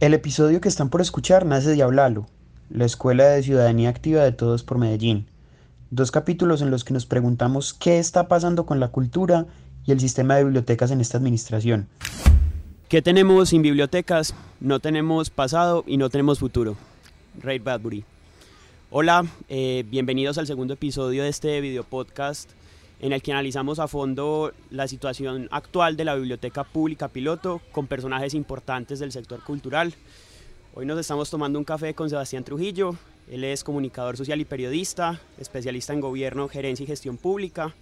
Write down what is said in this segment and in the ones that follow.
El episodio que están por escuchar nace de Hablalo, la Escuela de Ciudadanía Activa de Todos por Medellín. Dos capítulos en los que nos preguntamos qué está pasando con la cultura y el sistema de bibliotecas en esta administración. ¿Qué tenemos sin bibliotecas? No tenemos pasado y no tenemos futuro. Ray Bradbury. Hola, eh, bienvenidos al segundo episodio de este video podcast en el que analizamos a fondo la situación actual de la Biblioteca Pública Piloto con personajes importantes del sector cultural. Hoy nos estamos tomando un café con Sebastián Trujillo. Él es comunicador social y periodista, especialista en gobierno, gerencia y gestión pública.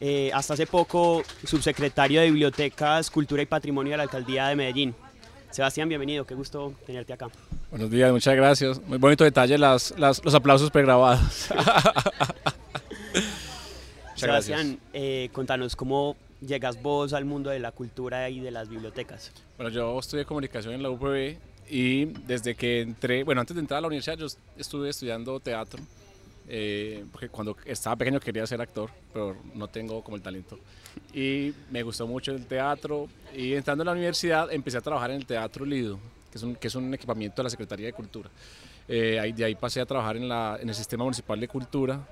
Eh, hasta hace poco subsecretario de Bibliotecas, Cultura y Patrimonio de la Alcaldía de Medellín. Sebastián, bienvenido, qué gusto tenerte acá. Buenos días, muchas gracias. Muy bonito detalle las, los aplausos pregrabados. Sebastián, eh, contanos cómo llegas vos al mundo de la cultura y de las bibliotecas. Bueno, yo estudié comunicación en la UPB y desde que entré, bueno, antes de entrar a la universidad yo estuve estudiando teatro, eh, porque cuando estaba pequeño quería ser actor, pero no tengo como el talento. Y me gustó mucho el teatro y entrando a la universidad empecé a trabajar en el Teatro Lido, que es un, que es un equipamiento de la Secretaría de Cultura. Eh, de ahí pasé a trabajar en, la, en el Sistema Municipal de Cultura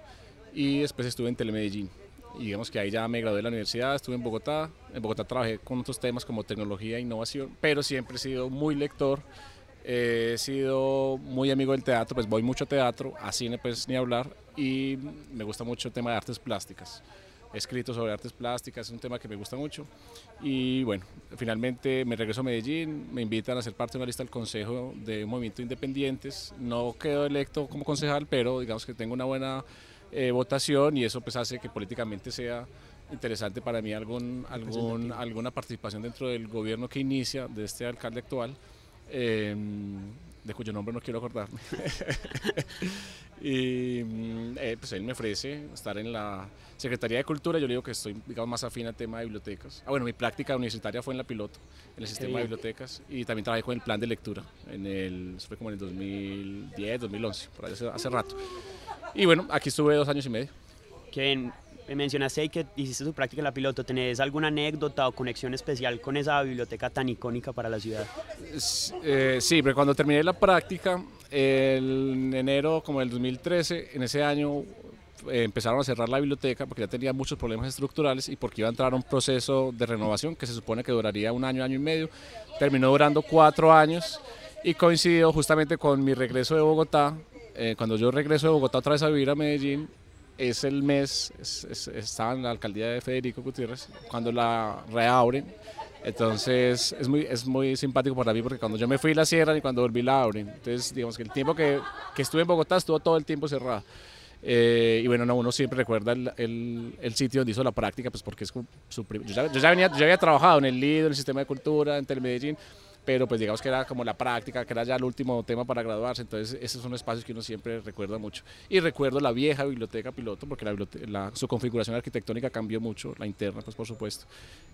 y después estuve en Telemedellín. Y digamos que ahí ya me gradué de la universidad, estuve en Bogotá. En Bogotá trabajé con otros temas como tecnología e innovación, pero siempre he sido muy lector, he sido muy amigo del teatro, pues voy mucho a teatro, a cine pues ni hablar, y me gusta mucho el tema de artes plásticas. He escrito sobre artes plásticas, es un tema que me gusta mucho. Y bueno, finalmente me regreso a Medellín, me invitan a ser parte de una lista del Consejo de un Movimiento Independientes. No quedo electo como concejal, pero digamos que tengo una buena eh, votación y eso pues hace que políticamente sea interesante para mí algún, algún, alguna participación dentro del gobierno que inicia de este alcalde actual, em, de cuyo nombre no quiero acordarme. y mm, eh, pues él me ofrece estar en la Secretaría de Cultura, yo le digo que estoy digamos, más afín al tema de bibliotecas. Ah, bueno, mi práctica universitaria fue en la piloto, en el sistema de bibliotecas, y también trabajé con el plan de lectura, en el, fue como en el 2010, 2011, por ahí hace rato. Y bueno, aquí estuve dos años y medio. Que mencionaste que hiciste su práctica en la piloto. ¿Tenés alguna anécdota o conexión especial con esa biblioteca tan icónica para la ciudad? Eh, sí, pero cuando terminé la práctica, en enero como del 2013, en ese año eh, empezaron a cerrar la biblioteca porque ya tenía muchos problemas estructurales y porque iba a entrar a un proceso de renovación que se supone que duraría un año, año y medio. Terminó durando cuatro años y coincidió justamente con mi regreso de Bogotá eh, cuando yo regreso de Bogotá otra vez a vivir a Medellín, es el mes, estaba en la alcaldía de Federico Gutiérrez, cuando la reabren. Entonces es muy, es muy simpático para mí porque cuando yo me fui la cierran y cuando volví la abren. Entonces digamos que el tiempo que, que estuve en Bogotá estuvo todo el tiempo cerrado. Eh, y bueno, no, uno siempre recuerda el, el, sitio donde hizo la práctica, pues porque es su, yo, ya, yo, ya venía, yo había trabajado en el LIDO, en el sistema de cultura, en Telemedellín, pero pues digamos que era como la práctica, que era ya el último tema para graduarse, entonces esos son espacios que uno siempre recuerda mucho. Y recuerdo la vieja biblioteca piloto, porque la, su configuración arquitectónica cambió mucho, la interna pues por supuesto,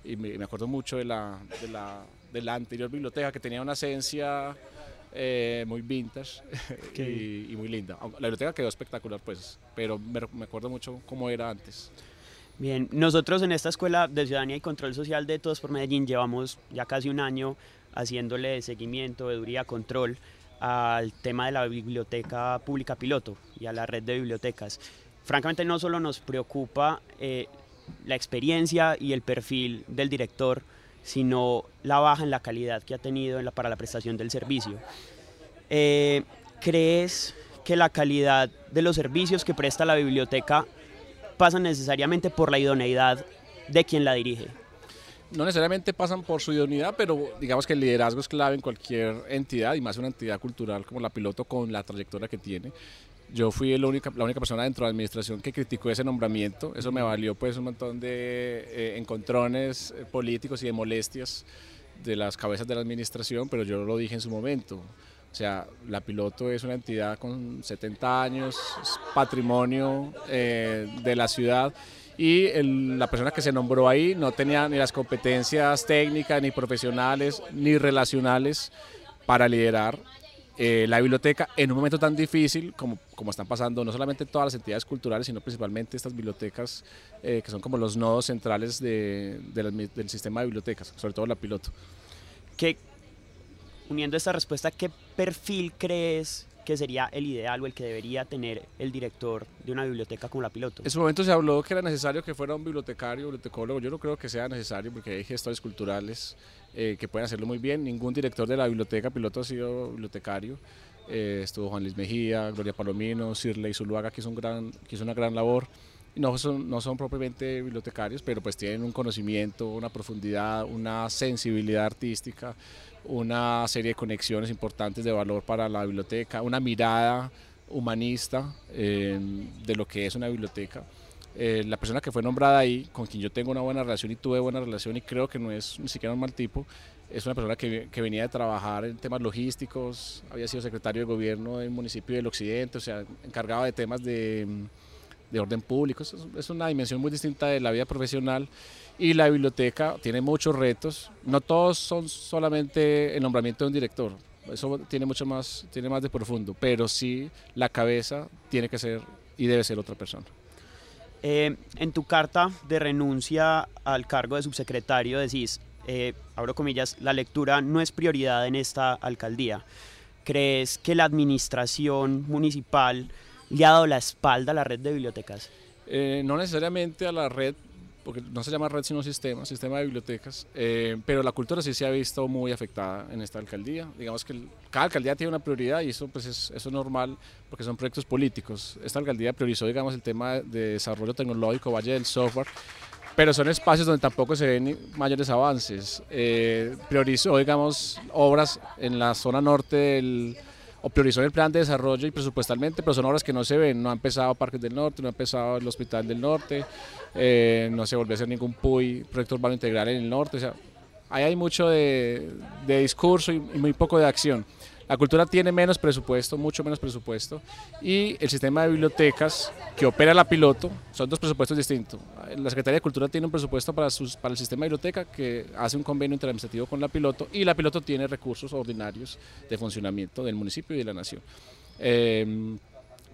y me, acuerdo mucho de la, de la, de, la, anterior biblioteca que tenía una esencia eh, muy vintage y, muy linda. La biblioteca quedó espectacular pues, pero me, me acuerdo mucho cómo era antes. Bien, nosotros en esta escuela de Ciudadanía y Control Social de Todos por Medellín llevamos ya casi un año haciéndole seguimiento, veeduría, control al tema de la biblioteca pública piloto y a la red de bibliotecas. Francamente no solo nos preocupa eh, la experiencia y el perfil del director, sino la baja en la calidad que ha tenido para la prestación del servicio. Eh, ¿Crees que la calidad de los servicios que presta la biblioteca pasa necesariamente por la idoneidad de quien la dirige? No necesariamente pasan por su idoneidad, pero digamos que el liderazgo es clave en cualquier entidad y más una entidad cultural como la piloto con la trayectoria que tiene. Yo fui la única, la única persona dentro de la administración que criticó ese nombramiento. Eso me valió pues un montón de eh, encontrones eh, políticos y de molestias de las cabezas de la administración, pero yo lo dije en su momento. O sea, la piloto es una entidad con 70 años, patrimonio eh, de la ciudad y la persona que se nombró ahí no tenía ni las competencias técnicas, ni profesionales, ni relacionales para liderar eh, la biblioteca en un momento tan difícil como, como están pasando no solamente todas las entidades culturales, sino principalmente estas bibliotecas eh, que son como los nodos centrales de, del sistema de bibliotecas, sobre todo la piloto. ¿Qué, uniendo esta respuesta, ¿qué perfil crees que sería el ideal o el que debería tener el director de una biblioteca como la piloto? En su momento se habló que era necesario que fuera un bibliotecario, bibliotecólogo. Yo no creo que sea necesario porque hay gestores culturales eh, que pueden hacerlo muy bien. Ningún director de la biblioteca piloto ha sido bibliotecario. Eh, estuvo Juan Luis Mejía, Gloria Palomino, Sirley Zuluaga, que hizo, un gran, que hizo una gran labor. No son, no son propiamente bibliotecarios, pero pues tienen un conocimiento, una profundidad, una sensibilidad artística, una serie de conexiones importantes de valor para la biblioteca, una mirada humanista eh, de lo que es una biblioteca. Eh, la persona que fue nombrada ahí, con quien yo tengo una buena relación y tuve buena relación y creo que no es ni siquiera un mal tipo, es una persona que, que, venía de trabajar en temas logísticos, había sido secretario de gobierno del municipio del Occidente, o sea, encargado de temas de, de orden público. Es, una dimensión muy distinta de la vida profesional y la biblioteca tiene muchos retos. No todos son solamente el nombramiento de un director, eso tiene mucho más, tiene más de profundo, pero sí la cabeza tiene que ser y debe ser otra persona. Eh, en tu carta de renuncia al cargo de subsecretario decís, eh, abro comillas, la lectura no es prioridad en esta alcaldía. ¿Crees que la administración municipal le ha dado la espalda a la red de bibliotecas? Eh, no necesariamente a la red, porque no se llama red sino sistema, sistema de bibliotecas, eh, pero la cultura sí se ha visto muy afectada en esta alcaldía. Digamos que cada alcaldía tiene una prioridad y eso pues es, eso es normal porque son proyectos políticos. Esta alcaldía priorizó digamos el tema de desarrollo tecnológico, Valle del Software, pero son espacios donde tampoco se ven mayores avances. Eh, priorizó, digamos, obras en la zona norte del, o priorizó el plan de desarrollo y presupuestalmente, pero son obras que no se ven. No ha empezado Parques del Norte, no ha empezado el Hospital del Norte, eh, no se volvió a hacer ningún PUI, proyecto urbano integral en el norte. O sea, ahí hay mucho de, discurso y muy poco de acción. La cultura tiene menos presupuesto, mucho menos presupuesto, y el sistema de bibliotecas que opera la piloto son dos presupuestos distintos. La Secretaría de Cultura tiene un presupuesto para, sus, para el sistema de biblioteca que hace un convenio interadministrativo con la piloto y la piloto tiene recursos ordinarios de funcionamiento del municipio y de la nación. Eh,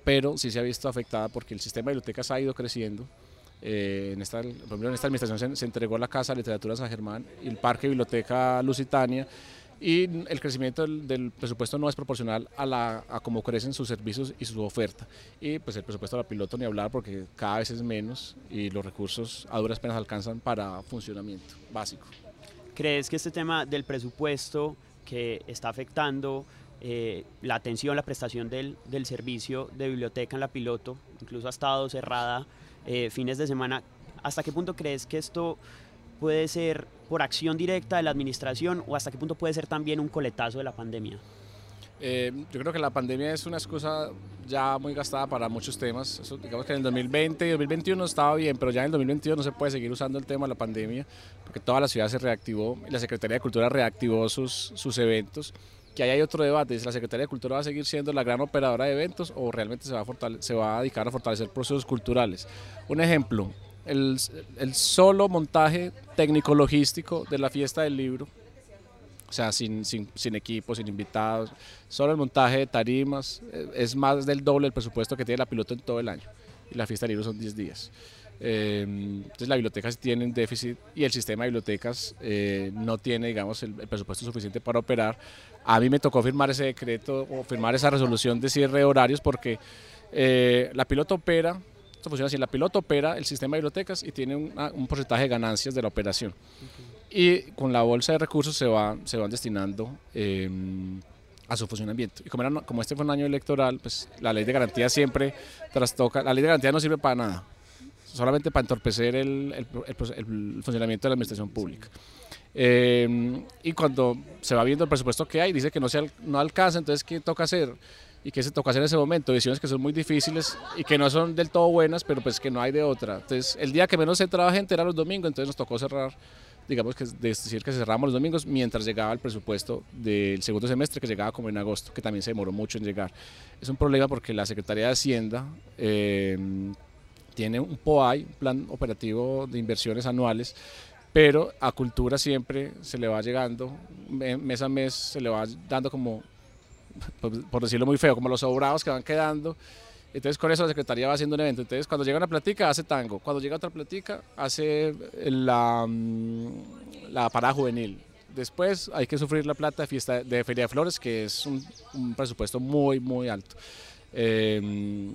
pero sí se ha visto afectada porque el sistema de bibliotecas ha ido creciendo. Eh, en, esta, en esta administración se, se entregó la Casa de Literatura San Germán y el Parque Biblioteca Lusitania y el crecimiento del, presupuesto no es proporcional a, la, cómo crecen sus servicios y su oferta. Y pues el presupuesto de la piloto ni hablar porque cada vez es menos y los recursos a duras penas alcanzan para funcionamiento básico. ¿Crees que este tema del presupuesto que está afectando eh, la atención, la prestación del, del, servicio de biblioteca en la piloto, incluso ha estado cerrada eh, fines de semana, ¿hasta qué punto crees que esto puede ser por acción directa de la administración o hasta qué punto puede ser también un coletazo de la pandemia? Eh, yo creo que la pandemia es una excusa ya muy gastada para muchos temas. Eso, digamos que en el 2020 y 2021 estaba bien, pero ya en el 2022 no se puede seguir usando el tema de la pandemia porque toda la ciudad se reactivó y la Secretaría de Cultura reactivó sus, sus eventos. Que ahí hay otro debate, la Secretaría de Cultura va a seguir siendo la gran operadora de eventos o realmente se va a, se va a dedicar a fortalecer procesos culturales. Un ejemplo, el, el, solo montaje técnico-logístico de la fiesta del libro, o sea, sin, sin, sin, equipo, sin invitados, solo el montaje de tarimas, es más del doble del presupuesto que tiene la piloto en todo el año. Y la fiesta del libro son 10 días. Eh, entonces la biblioteca sí tiene un déficit y el sistema de bibliotecas eh, no tiene, digamos, el, el, presupuesto suficiente para operar. A mí me tocó firmar ese decreto o firmar esa resolución de cierre de horarios porque eh, la piloto opera esto funciona así, la piloto opera el sistema de bibliotecas y tiene un, un porcentaje de ganancias de la operación. Okay. Y con la bolsa de recursos se, va, se van destinando eh, a su funcionamiento. Y como, era, como este fue un año electoral, pues la ley de garantía siempre trastoca, la ley de garantía no sirve para nada, solamente para entorpecer el, el, el, el funcionamiento de la administración pública. Eh, y cuando se va viendo el presupuesto que hay, dice que no, se, no alcanza, entonces ¿qué toca hacer? Y que se toca hacer en ese momento, decisiones que son muy difíciles y que no son del todo buenas, pero pues que no hay de otra. Entonces, el día que menos se trabaja gente era los domingos, entonces nos tocó cerrar, digamos que decir que cerramos los domingos mientras llegaba el presupuesto del segundo semestre, que llegaba como en agosto, que también se demoró mucho en llegar. Es un problema porque la Secretaría de Hacienda eh, tiene un POAI, Plan Operativo de Inversiones Anuales, pero a cultura siempre se le va llegando, mes a mes se le va dando como por decirlo muy feo, como los sobrados que van quedando. Entonces con eso la Secretaría va haciendo un evento. Entonces cuando llega una platica hace tango, cuando llega otra platica hace la, la parada juvenil. Después hay que sufrir la plata de, fiesta, de Feria de Flores, que es un, presupuesto muy, muy alto. Eh,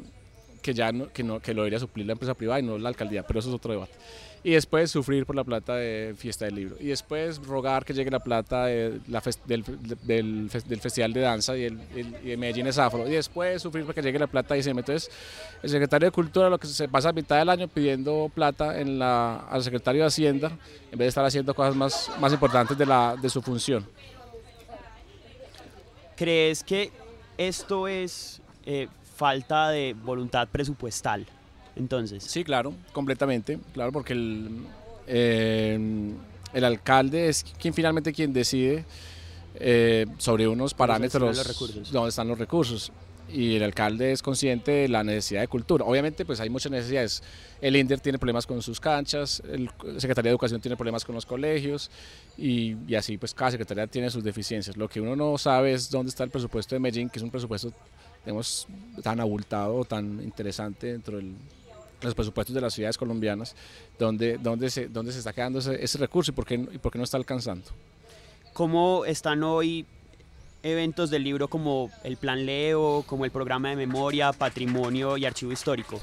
que ya que, no, que lo debería suplir la empresa privada y no la alcaldía, pero eso es otro debate. Y después sufrir por la plata de fiesta del libro. Y después rogar que llegue la plata de la del, del, del, Festival de Danza y, el, y de Medellín es afro. Y después sufrir para que llegue la plata de ICM. Entonces, el secretario de Cultura lo que se pasa a mitad del año pidiendo plata en la, al secretario de Hacienda, en vez de estar haciendo cosas más, más importantes de, la, de su función. ¿Crees que esto es eh, falta de voluntad presupuestal. Entonces. Sí, claro, completamente, claro, porque el, eh, el alcalde es quien finalmente quien decide eh, sobre unos parámetros dónde están los recursos y el alcalde es consciente de la necesidad de cultura. Obviamente, pues hay muchas necesidades. El INDER tiene problemas con sus canchas, el Secretaría de Educación tiene problemas con los colegios y, y, así, pues cada secretaría tiene sus deficiencias. Lo que uno no sabe es dónde está el presupuesto de Medellín, que es un presupuesto digamos, tan abultado, tan interesante dentro de los presupuestos de las ciudades colombianas, donde, donde, se, donde se está quedando ese, ese recurso y por, qué, y por qué no está alcanzando. ¿Cómo están hoy eventos del libro como el Plan Leo, como el programa de memoria, patrimonio y archivo histórico?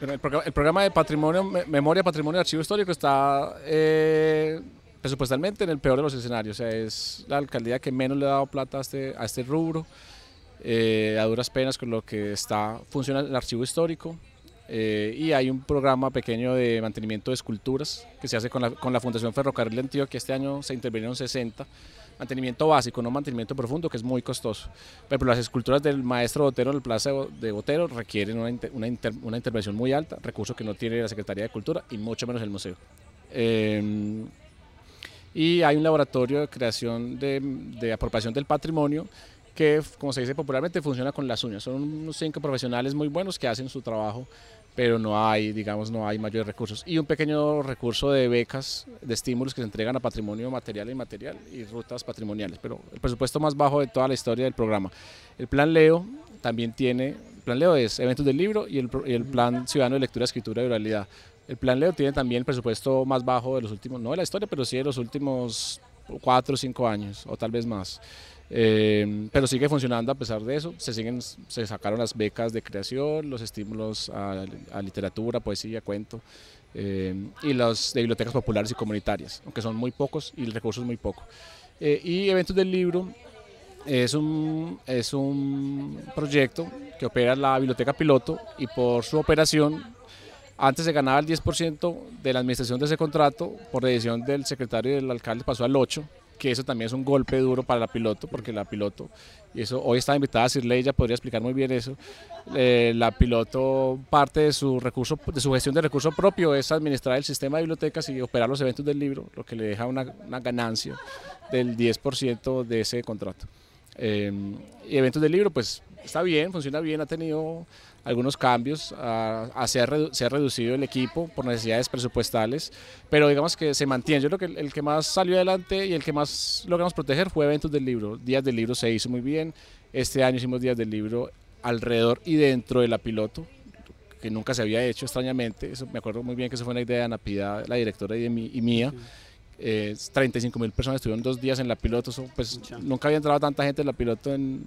El programa, el programa de patrimonio, memoria, patrimonio y archivo histórico está eh, presupuestalmente en el peor de los escenarios. O sea, es la alcaldía que menos le ha dado plata a este, a este rubro eh, a duras penas con lo que está funciona el archivo histórico eh, y hay un programa pequeñño de mantenimiento de esculturas que se hace con la, con la Fundación Ferrocarril de Antioquia, este año se intervinieron 60, mantenimiento básico, no mantenimiento profundo, que es muy costoso. Pero las esculturas del maestro Botero en el Plaza de Botero requieren una, una, inter, una intervención muy alta, recurso que no tiene la Secretaría de Cultura y mucho menos el museo. Eh, y hay un laboratorio de creación de, de apropiación del patrimonio que, como se dice popularmente, funciona con las uñas. Son unos cinco profesionales muy buenos que hacen su trabajo, pero no hay, digamos, no hay mayores recursos. Y un pequeño recurso de becas, de estímulos que se entregan a patrimonio material e inmaterial y rutas patrimoniales, pero el presupuesto más bajo de toda la historia del programa. El Plan Leo también tiene, el Plan Leo es eventos del libro y el, Plan Ciudadano de Lectura, Escritura y Oralidad. El Plan Leo tiene también el presupuesto más bajo de los últimos, no de la historia, pero sí de los últimos cuatro o cinco años, o tal vez más. Eh, pero sigue funcionando a pesar de eso. Se, siguen, se sacaron las becas de creación, los estímulos a, a literatura, poesía, cuento eh, y las de bibliotecas populares y comunitarias, aunque son muy pocos y el recurso es muy poco. Eh, y eventos del libro es un, es un proyecto que opera la biblioteca piloto y por su operación antes se ganaba el 10% de la administración de ese contrato, por decisión del secretario y del alcalde pasó al 8%, que eso también es un golpe duro para la piloto, porque la piloto, y eso hoy está invitada a Sirley, ella podría explicar muy bien eso, eh, la piloto parte de su recurso, de su gestión de recurso propio es administrar el sistema de bibliotecas y operar los eventos del libro, lo que le deja una, una ganancia del 10% de ese contrato. Eh, y eventos del libro, pues está bien, funciona bien, ha tenido algunos cambios, a, a se, ha se, ha reducido el equipo por necesidades presupuestales, pero digamos que se mantiene. Yo creo que el, el, que más salió adelante y el que más logramos proteger fue eventos del libro. Días del libro se hizo muy bien, este año hicimos días del libro alrededor y dentro de la piloto, que nunca se había hecho extrañamente, eso me acuerdo muy bien que eso fue una idea de Ana Pida, la directora y, mi, y mía. Sí eh, 35 mil personas estuvieron dos días en la piloto, pues nunca había entrado tanta gente en la piloto en,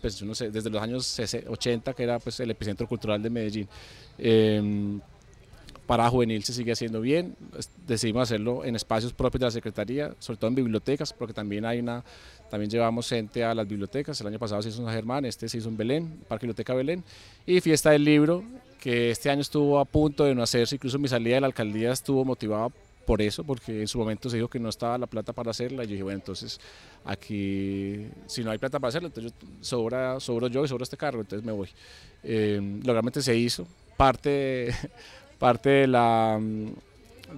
pues no sé, desde los años 80 que era pues el epicentro cultural de Medellín. Eh, para juvenil se sigue haciendo bien, decidimos hacerlo en espacios propios de la Secretaría, sobre todo en bibliotecas, porque también hay una, también llevamos gente a las bibliotecas, el año pasado se hizo en San Germán, este se hizo en Belén, Parque Biblioteca Belén, y Fiesta del Libro, que este año estuvo a punto de no hacerse, incluso mi salida de la alcaldía estuvo motivada por eso, porque en su momento se dijo que no estaba la plata para hacerla. Y yo dije, bueno, entonces aquí, si no hay plata para hacerla, entonces yo, sobra, sobro yo y sobra este carro, entonces me voy. Eh, logralmente se hizo. Parte, parte de la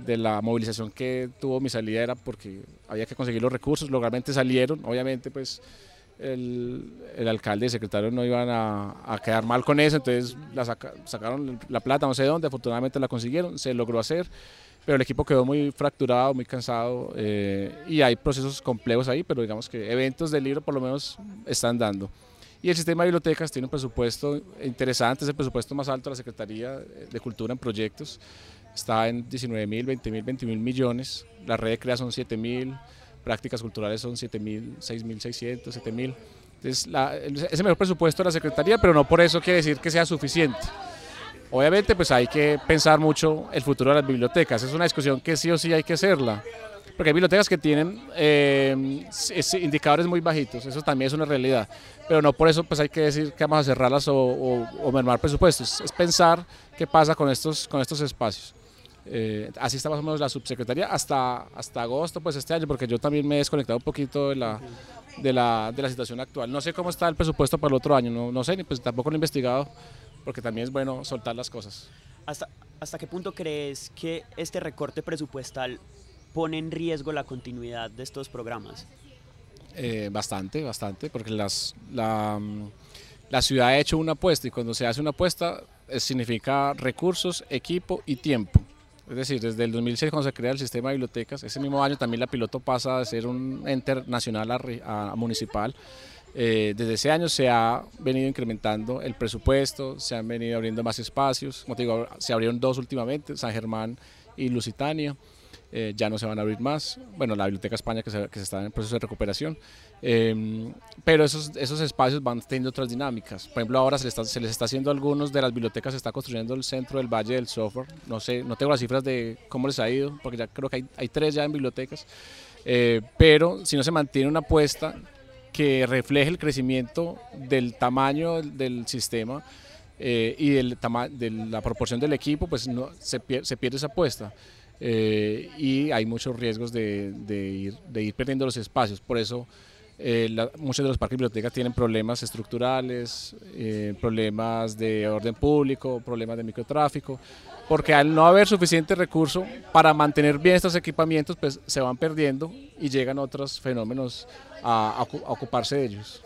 de la movilización que tuvo mi salida era porque había que conseguir los recursos, logralmente salieron, obviamente pues el, el alcalde y el secretario no iban a, a, quedar mal con eso, entonces la saca, sacaron la plata no sé dónde, afortunadamente la consiguieron, se logró hacer pero el equipo quedó muy fracturado, muy cansado eh, y hay procesos complejos ahí, pero digamos que eventos del libro por lo menos están dando. Y el sistema de bibliotecas tiene un presupuesto interesante, es el presupuesto más alto de la Secretaría de Cultura en proyectos, está en 19 mil, 20 mil, 20 mil millones, la red de CREA son 7 mil, prácticas culturales son 7.000, 6.600, 7.000. Entonces, la, ese mejor presupuesto de la Secretaría, pero no por eso quiere decir que sea suficiente. Obviamente, pues hay que pensar mucho el futuro de las bibliotecas. Es una discusión que sí o sí hay que hacerla. Porque hay bibliotecas que tienen eh, indicadores muy bajitos, eso también es una realidad. Pero no por eso pues hay que decir que vamos a cerrarlas o, o, mermar presupuestos. Es pensar qué pasa con estos, con estos espacios. Eh, así está más o menos la subsecretaría hasta, hasta agosto pues este año, porque yo también me he desconectado un poquito de la, de la, de la situación actual. No sé cómo está el presupuesto para el otro año, no, no sé, ni pues tampoco lo he investigado, porque también es bueno soltar las cosas. ¿Hasta, ¿Hasta qué punto crees que este recorte presupuestal pone en riesgo la continuidad de estos programas? Eh, bastante, bastante, porque las, la, la, ciudad ha hecho una apuesta y cuando se hace una apuesta eh, significa recursos, equipo y tiempo. Es decir, desde el 2006 cuando se crea el sistema de bibliotecas, ese mismo año también la piloto pasa de ser un ente nacional a, municipal. Eh, desde ese año se ha venido incrementando el presupuesto, se han venido abriendo más espacios, como te digo, se abrieron dos últimamente, San Germán y Lusitania. Eh, ya no se van a abrir más. Bueno, la Biblioteca España que se, que se está en proceso de recuperación. Em, pero esos, esos espacios van teniendo otras dinámicas. Por ejemplo, ahora se, se, les está haciendo algunos de las bibliotecas, se está construyendo el centro del Valle del Software. No sé, no tengo las cifras de cómo les ha ido, porque ya creo que hay, hay tres ya en bibliotecas. Eh, pero si no se mantiene una apuesta que refleje el crecimiento del tamaño del sistema eh, y del de la proporción del equipo, pues no, se, pierde esa apuesta. Eh, y hay muchos riesgos de, ir, de ir perdiendo los espacios. Por eso eh, muchos de los parques y bibliotecas tienen problemas estructurales, eh, problemas de orden público, problemas de microtráfico, porque al no haber suficiente recurso para mantener bien estos equipamientos, pues se van perdiendo y llegan otros fenómenos a, a ocuparse de ellos.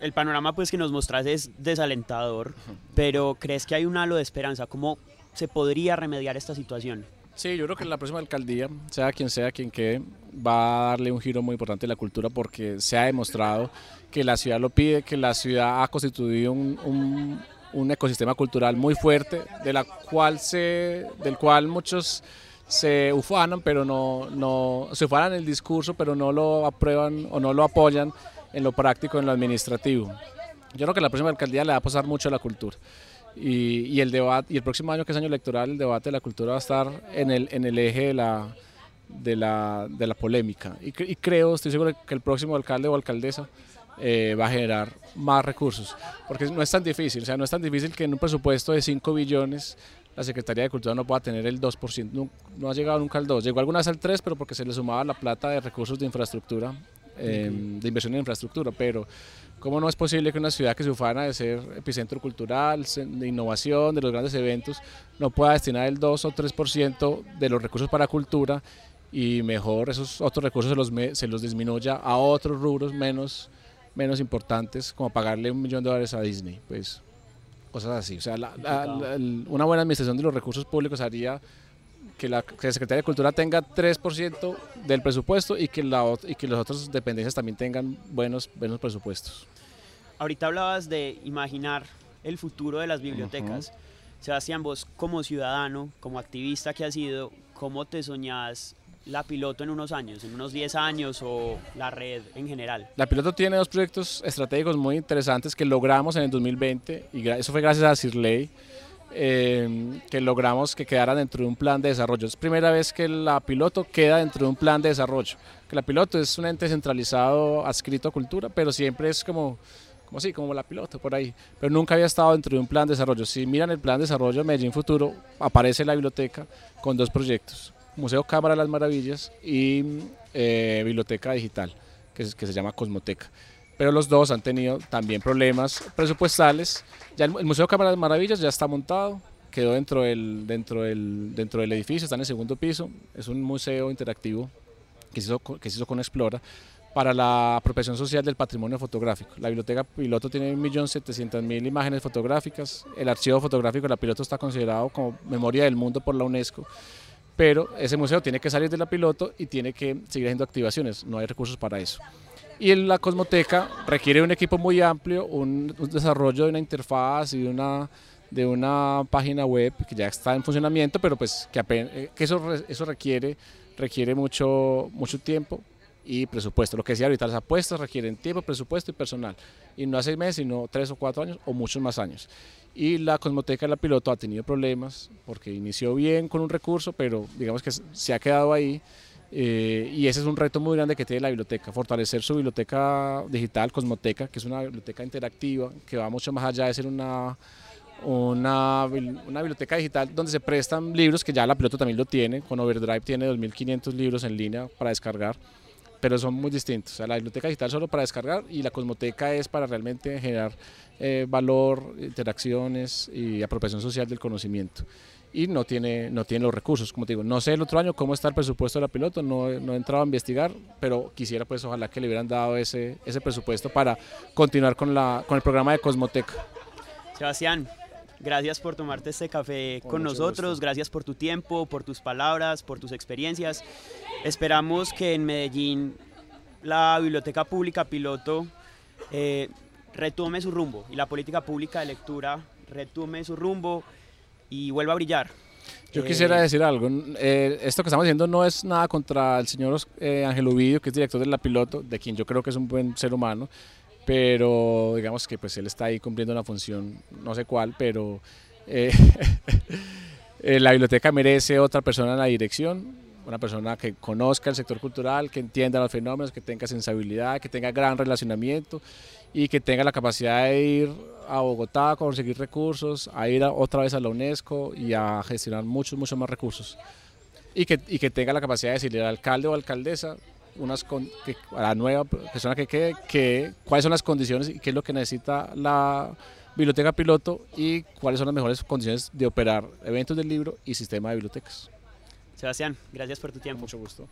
El panorama pues que nos mostras es desalentador, pero ¿crees que hay un halo de esperanza? ¿Cómo se podría remediar esta situación? Sí, yo creo que la próxima alcaldía, sea quien sea quien quede, va a darle un giro muy importante a la cultura porque se ha demostrado que la ciudad lo pide, que la ciudad ha constituido un, un, ecosistema cultural muy fuerte, de la cual se, del cual muchos se ufanan, pero no, no se ufanan el discurso, pero no lo aprueban o no lo apoyan en lo práctico, en lo administrativo. Yo creo que la próxima alcaldía le va a pasar mucho a la cultura. Y, el debate y el próximo año que es año electoral el debate de la cultura va a estar en el, en el eje de la, de la, de la polémica. Y, creo, estoy seguro que el próximo alcalde o alcaldesa eh, va a generar más recursos. Porque no es tan difícil, o sea, no es tan difícil que en un presupuesto de 5 billones la Secretaría de Cultura no pueda tener el 2%, no, no, ha llegado nunca al 2, llegó alguna vez al 3 pero porque se le sumaba la plata de recursos de infraestructura, eh, de inversión en infraestructura, pero ¿Cómo no es posible que una ciudad que se ufana de ser epicentro cultural, de innovación, de los grandes eventos, no pueda destinar el 2 o 3% de los recursos para cultura y mejor esos otros recursos se los, se los disminuya a otros rubros menos, menos importantes, como pagarle un millón de dólares a Disney? Pues cosas así. O sea, una buena administración de los recursos públicos haría que la, Secretaría de Cultura tenga 3% del presupuesto y que, la, y que las otras dependencias también tengan buenos, buenos presupuestos. Ahorita hablabas de imaginar el futuro de las bibliotecas. Sebastián, vos como ciudadano, como activista que has sido, ¿cómo te soñás la piloto en unos años, en unos 10 años o la red en general? La piloto tiene dos proyectos estratégicos muy interesantes que logramos en el 2020 y eso fue gracias a Cirley eh, que logramos que quedara dentro de un plan de desarrollo. Es primera vez que la piloto queda dentro de un plan de desarrollo. Que la piloto es un ente centralizado adscrito a cultura, pero siempre es como, como así, como la piloto por ahí. Pero nunca había estado dentro de un plan de desarrollo. Si miran el plan de desarrollo de Medellín Futuro, aparece la biblioteca con dos proyectos. Museo Cámara de las Maravillas y eh, Biblioteca Digital, que, que se llama Cosmoteca pero los dos han tenido también problemas presupuestales. Ya el, Museo Cámara de Maravillas ya está montado, quedó dentro del, dentro, del, dentro del edificio, está en el segundo piso, es un museo interactivo que se hizo, que se hizo con Explora para la apropiación social del patrimonio fotográfico. La biblioteca piloto tiene 1.700.000 imágenes fotográficas, el archivo fotográfico de la piloto está considerado como memoria del mundo por la UNESCO, pero ese museo tiene que salir de la piloto y tiene que seguir haciendo activaciones, no hay recursos para eso. Y la Cosmoteca requiere un equipo muy amplio, un, desarrollo de una interfaz y de una, de una página web que ya está en funcionamiento, pero pues que, eh, que eso, eso requiere, requiere mucho, mucho tiempo, y presupuesto. Lo que decía ahorita, las apuestas requieren tiempo, presupuesto y personal. Y no a seis meses, sino tres o cuatro años o muchos más años. Y la Cosmoteca de la Piloto ha tenido problemas porque inició bien con un recurso, pero digamos que se ha quedado ahí. Eh, y ese es un reto muy grande que tiene la biblioteca, fortalecer su biblioteca digital, Cosmoteca, que es una biblioteca interactiva, que va mucho más allá de ser una, una, una, biblioteca digital donde se prestan libros, que ya la piloto también lo tiene, con Overdrive tiene 2.500 libros en línea para descargar, pero son muy distintos. O sea, la biblioteca digital solo para descargar y la cosmoteca es para realmente generar eh, valor, interacciones y apropiación social del conocimiento. Y no tiene, no tiene los recursos, como te digo. No sé el otro año cómo está el presupuesto de la piloto, no, no he entrado a investigar, pero quisiera pues ojalá que le hubieran dado ese, ese presupuesto para continuar con, la, con el programa de Cosmoteca. Sebastián, Gracias por tomarte este café con, nosotros, gracias por tu tiempo, por tus palabras, por tus experiencias. Esperamos que en Medellín la Biblioteca Pública Piloto eh, retome su rumbo y la política pública de lectura retome su rumbo y vuelva a brillar. Yo eh, quisiera decir algo. Eh, esto que estamos haciendo no es nada contra el señor Ángel Ovidio, que es director de la Piloto, de quien yo creo que es un buen ser humano pero digamos que pues él está ahí cumpliendo una función, no sé cuál, pero eh, eh, la biblioteca merece otra persona en la dirección, una persona que conozca el sector cultural, que entienda los fenómenos, que tenga sensibilidad, que tenga gran relacionamiento y que tenga la capacidad de ir a Bogotá a conseguir recursos, a ir otra vez a la UNESCO y a gestionar muchos, muchos más recursos. Y que, y que tenga la capacidad de decirle al alcalde o alcaldesa, unas que, a la nueva persona que quede, que, cuáles son las condiciones y qué es lo que necesita la biblioteca piloto y cuáles son las mejores condiciones de operar eventos del libro y sistema de bibliotecas. Sebastián, gracias por tu tiempo. mucho gusto.